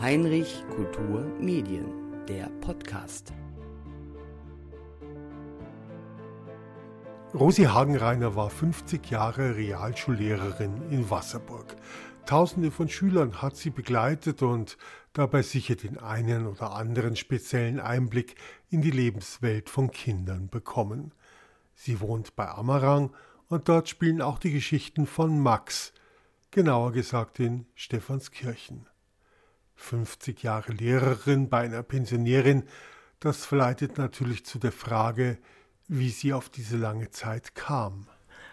Heinrich Kultur Medien, der Podcast. Rosi Hagenreiner war 50 Jahre Realschullehrerin in Wasserburg. Tausende von Schülern hat sie begleitet und dabei sicher den einen oder anderen speziellen Einblick in die Lebenswelt von Kindern bekommen. Sie wohnt bei Amarang und dort spielen auch die Geschichten von Max, genauer gesagt in Stephanskirchen. 50 Jahre Lehrerin bei einer Pensionärin, das verleitet natürlich zu der Frage, wie sie auf diese lange Zeit kam.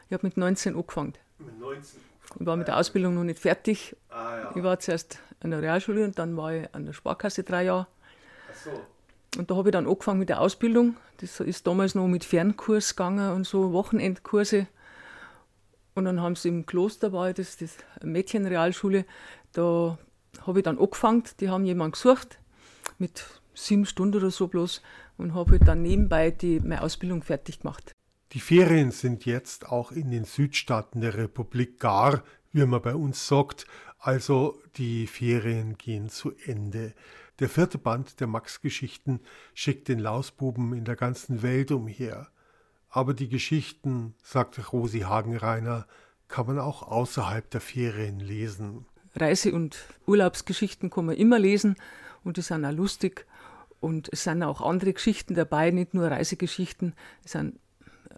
Ich habe mit 19 angefangen. Mit 19? Ich war mit der Ausbildung noch nicht fertig. Ah, ja. Ich war zuerst an der Realschule und dann war ich an der Sparkasse drei Jahre. Ach so. Und da habe ich dann angefangen mit der Ausbildung. Das ist damals noch mit Fernkurs gegangen und so Wochenendkurse. Und dann haben sie im Kloster, war das, das Mädchenrealschule, da habe ich dann angefangen, die haben jemanden gesucht, mit sieben Stunden oder so bloß, und habe halt dann nebenbei die, meine Ausbildung fertig gemacht. Die Ferien sind jetzt auch in den Südstaaten der Republik gar, wie man bei uns sagt, also die Ferien gehen zu Ende. Der vierte Band der Max-Geschichten schickt den Lausbuben in der ganzen Welt umher. Aber die Geschichten, sagt Rosi Hagenreiner, kann man auch außerhalb der Ferien lesen. Reise- und Urlaubsgeschichten kann man immer lesen und die sind auch lustig. Und es sind auch andere Geschichten dabei, nicht nur Reisegeschichten, es sind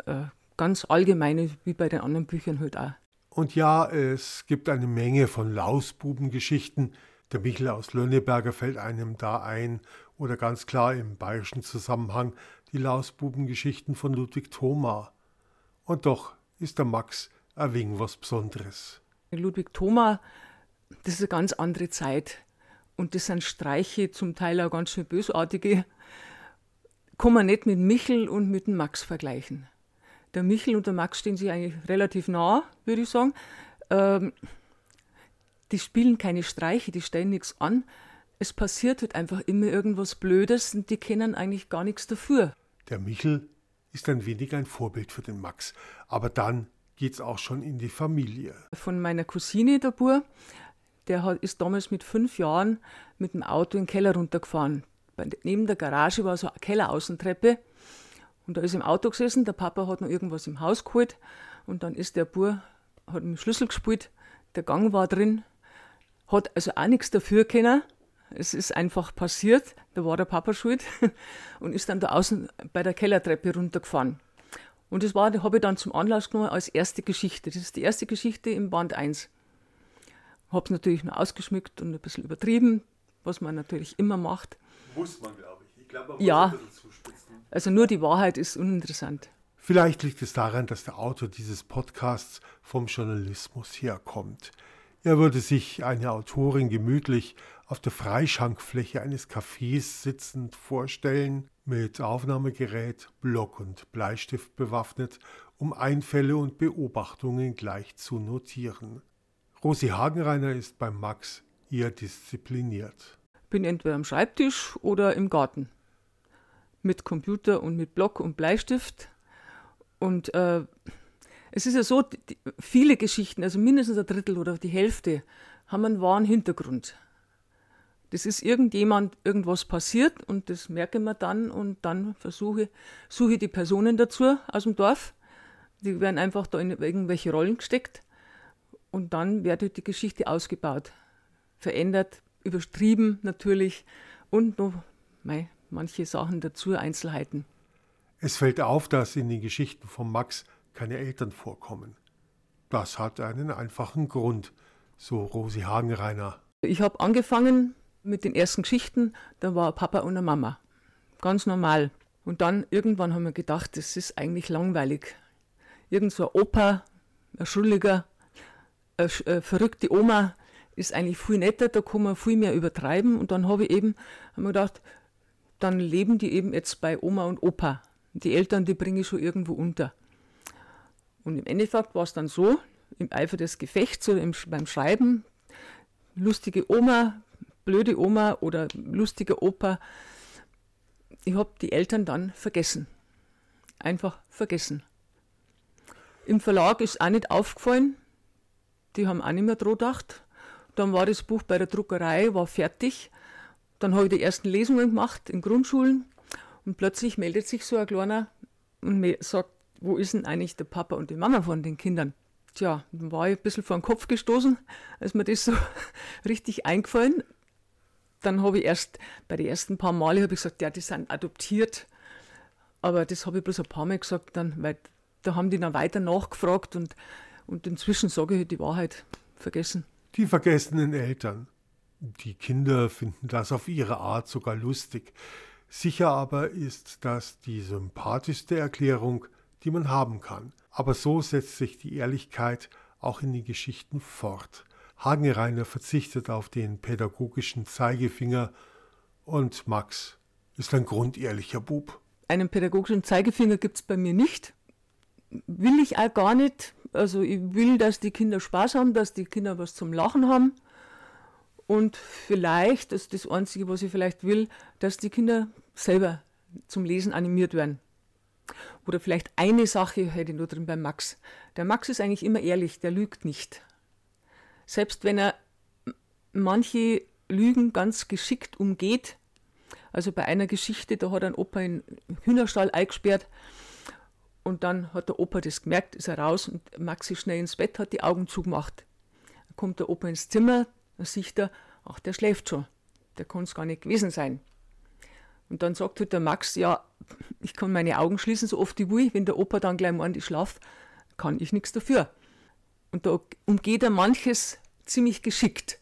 äh, ganz allgemeine, wie bei den anderen Büchern halt auch. Und ja, es gibt eine Menge von Lausbubengeschichten. Der Michel aus Lönneberger fällt einem da ein oder ganz klar im bayerischen Zusammenhang die Lausbubengeschichten von Ludwig Thoma. Und doch ist der Max ein wenig was Besonderes. Ludwig Thoma das ist eine ganz andere Zeit. Und das sind Streiche, zum Teil auch ganz schön bösartige. Kann man nicht mit Michel und mit dem Max vergleichen. Der Michel und der Max stehen sich eigentlich relativ nah, würde ich sagen. Ähm, die spielen keine Streiche, die stellen nichts an. Es passiert halt einfach immer irgendwas Blödes und die kennen eigentlich gar nichts dafür. Der Michel ist ein wenig ein Vorbild für den Max. Aber dann geht's auch schon in die Familie. Von meiner Cousine, der Bur, der ist damals mit fünf Jahren mit dem Auto in den Keller runtergefahren. Neben der Garage war so eine Kelleraußentreppe. Und da ist im Auto gesessen, der Papa hat noch irgendwas im Haus geholt. Und dann ist der Bub, hat mit dem Schlüssel gespielt, der Gang war drin, hat also auch nichts dafür können. Es ist einfach passiert, da war der Papa schuld und ist dann da außen bei der Kellertreppe runtergefahren. Und das war, habe ich dann zum Anlass genommen als erste Geschichte. Das ist die erste Geschichte im Band 1. Habe es natürlich nur ausgeschmückt und ein bisschen übertrieben, was man natürlich immer macht. Muss man, glaube glaube, man ja, Also nur die Wahrheit ist uninteressant. Vielleicht liegt es daran, dass der Autor dieses Podcasts vom Journalismus herkommt. Er würde sich eine Autorin gemütlich auf der Freischankfläche eines Cafés sitzend vorstellen, mit Aufnahmegerät, Block und Bleistift bewaffnet, um Einfälle und Beobachtungen gleich zu notieren. Rosi Hagenreiner ist beim Max eher diszipliniert. Bin entweder am Schreibtisch oder im Garten. Mit Computer und mit Block und Bleistift. Und äh, es ist ja so, die, viele Geschichten, also mindestens ein Drittel oder die Hälfte, haben einen wahren Hintergrund. Das ist irgendjemand, irgendwas passiert und das merke man dann und dann versuche, suche die Personen dazu aus dem Dorf. Die werden einfach da in irgendwelche Rollen gesteckt und dann wird halt die Geschichte ausgebaut, verändert, übertrieben natürlich und noch mei, manche Sachen dazu, Einzelheiten. Es fällt auf, dass in den Geschichten von Max keine Eltern vorkommen. Das hat einen einfachen Grund, so Rosi Hagenreiner. Ich habe angefangen mit den ersten Geschichten, da war Papa und eine Mama. Ganz normal. Und dann irgendwann haben wir gedacht, das ist eigentlich langweilig. Irgend so ein Opa, ein Schuldiger, eine äh, verrückte Oma ist eigentlich viel netter, da kann man viel mehr übertreiben. Und dann habe ich eben hab mir gedacht, dann leben die eben jetzt bei Oma und Opa. Die Eltern, die bringe ich schon irgendwo unter. Und im Endeffekt war es dann so, im Eifer des Gefechts oder im, beim Schreiben, lustige Oma, blöde Oma oder lustiger Opa, ich habe die Eltern dann vergessen. Einfach vergessen. Im Verlag ist auch nicht aufgefallen. Die haben auch nicht mehr dran gedacht. Dann war das Buch bei der Druckerei, war fertig. Dann habe ich die ersten Lesungen gemacht in Grundschulen. Und plötzlich meldet sich so ein Kleiner und sagt, wo ist denn eigentlich der Papa und die Mama von den Kindern? Tja, dann war ich ein bisschen vor den Kopf gestoßen, als mir das so richtig eingefallen. Dann habe ich erst bei den ersten paar Male ich gesagt, ja, die sind adoptiert. Aber das habe ich bloß ein paar Mal gesagt, dann, weil da haben die dann weiter nachgefragt und, und inzwischen sage ich die Wahrheit vergessen. Die vergessenen Eltern. Die Kinder finden das auf ihre Art sogar lustig. Sicher aber ist das die sympathischste Erklärung, die man haben kann. Aber so setzt sich die Ehrlichkeit auch in den Geschichten fort. Hagenreiner verzichtet auf den pädagogischen Zeigefinger und Max ist ein grundehrlicher Bub. Einen pädagogischen Zeigefinger gibt es bei mir nicht. Will ich auch gar nicht. Also ich will, dass die Kinder Spaß haben, dass die Kinder was zum Lachen haben. Und vielleicht, das ist das Einzige, was ich vielleicht will, dass die Kinder selber zum Lesen animiert werden. Oder vielleicht eine Sache hätte ich nur drin beim Max. Der Max ist eigentlich immer ehrlich, der lügt nicht. Selbst wenn er manche Lügen ganz geschickt umgeht, also bei einer Geschichte, da hat ein Opa in Hühnerstall eingesperrt und dann hat der Opa das gemerkt, ist er raus und Max ist schnell ins Bett, hat die Augen zugemacht. Dann kommt der Opa ins Zimmer, dann sieht er, ach, der schläft schon. Der kann es gar nicht gewesen sein. Und dann sagt halt der Max, ja, ich kann meine Augen schließen, so oft ich will. Wenn der Opa dann gleich meint, ich schlaf, kann ich nichts dafür. Und da umgeht er manches ziemlich geschickt.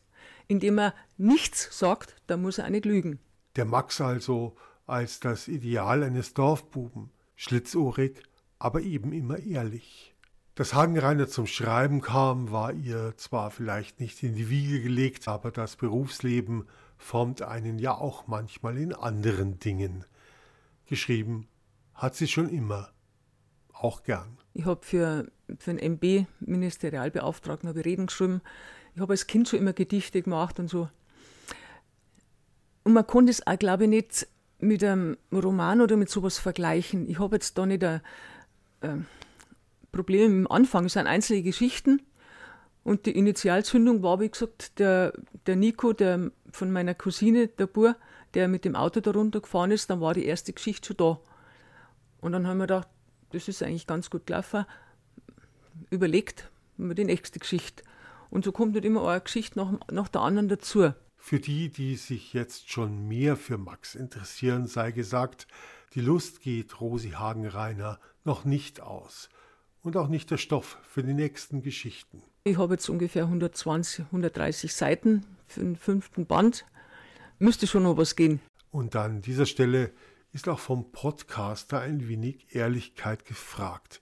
Indem er nichts sagt, da muss er auch nicht lügen. Der Max also als das Ideal eines Dorfbuben, schlitzohrig, aber eben immer ehrlich. Dass Hagenreiner zum Schreiben kam, war ihr zwar vielleicht nicht in die Wiege gelegt, aber das Berufsleben formt einen ja auch manchmal in anderen Dingen. Geschrieben hat sie schon immer, auch gern. Ich habe für, für einen MB, Ministerialbeauftragten, habe ich Reden geschrieben. Ich habe als Kind schon immer Gedichte gemacht und so. Und man konnte es auch, glaube ich, nicht mit einem Roman oder mit sowas vergleichen. Ich habe jetzt da nicht ein, ein Problem im Anfang. Es sind einzelne Geschichten. Und die Initialzündung war, wie gesagt, der, der Nico, der von meiner Cousine, der Bur, der mit dem Auto da runtergefahren ist. Dann war die erste Geschichte schon da. Und dann haben wir gedacht, das ist eigentlich ganz gut gelaufen. Überlegt wir die nächste Geschichte. Und so kommt nicht immer eine Geschichte nach, nach der anderen dazu. Für die, die sich jetzt schon mehr für Max interessieren, sei gesagt, die Lust geht Rosi Hagenreiner noch nicht aus. Und auch nicht der Stoff für die nächsten Geschichten. Ich habe jetzt ungefähr 120, 130 Seiten für den fünften Band. Müsste schon noch was gehen. Und an dieser Stelle ist auch vom Podcaster ein wenig Ehrlichkeit gefragt.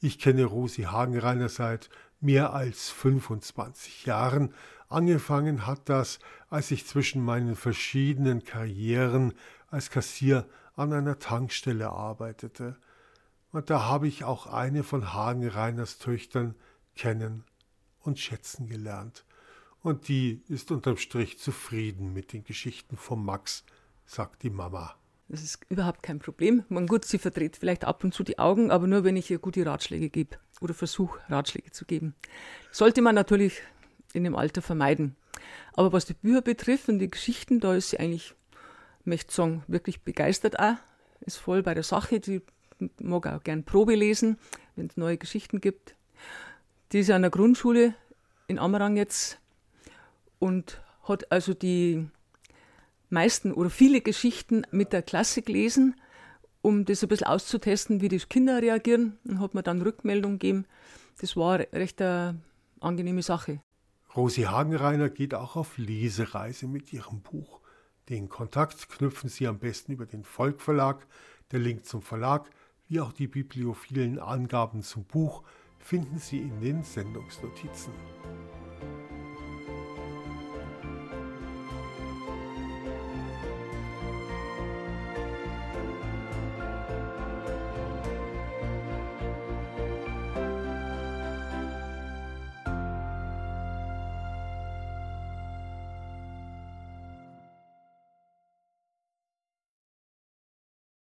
Ich kenne Rosi Hagenreiner seit mehr als 25 Jahren. Angefangen hat das, als ich zwischen meinen verschiedenen Karrieren als Kassier an einer Tankstelle arbeitete. Und da habe ich auch eine von Hagenreiners Töchtern kennen und schätzen gelernt. Und die ist unterm Strich zufrieden mit den Geschichten von Max, sagt die Mama. Das ist überhaupt kein Problem. Man gut, sie verdreht vielleicht ab und zu die Augen, aber nur wenn ich ihr gute Ratschläge gebe oder versuche, Ratschläge zu geben. Sollte man natürlich in dem Alter vermeiden. Aber was die Bücher betrifft und die Geschichten, da ist sie eigentlich, möchte sagen, wirklich begeistert auch. Ist voll bei der Sache. Die mag auch gern Probe lesen, wenn es neue Geschichten gibt. Die ist an der Grundschule in Amerang jetzt und hat also die meisten oder viele Geschichten mit der Klasse gelesen, um das ein bisschen auszutesten, wie die Kinder reagieren. Und hat mir dann Rückmeldung gegeben. Das war recht eine angenehme Sache. Rosi Hagenreiner geht auch auf Lesereise mit ihrem Buch. Den Kontakt knüpfen Sie am besten über den Volkverlag. Der Link zum Verlag, wie auch die bibliophilen Angaben zum Buch finden Sie in den Sendungsnotizen.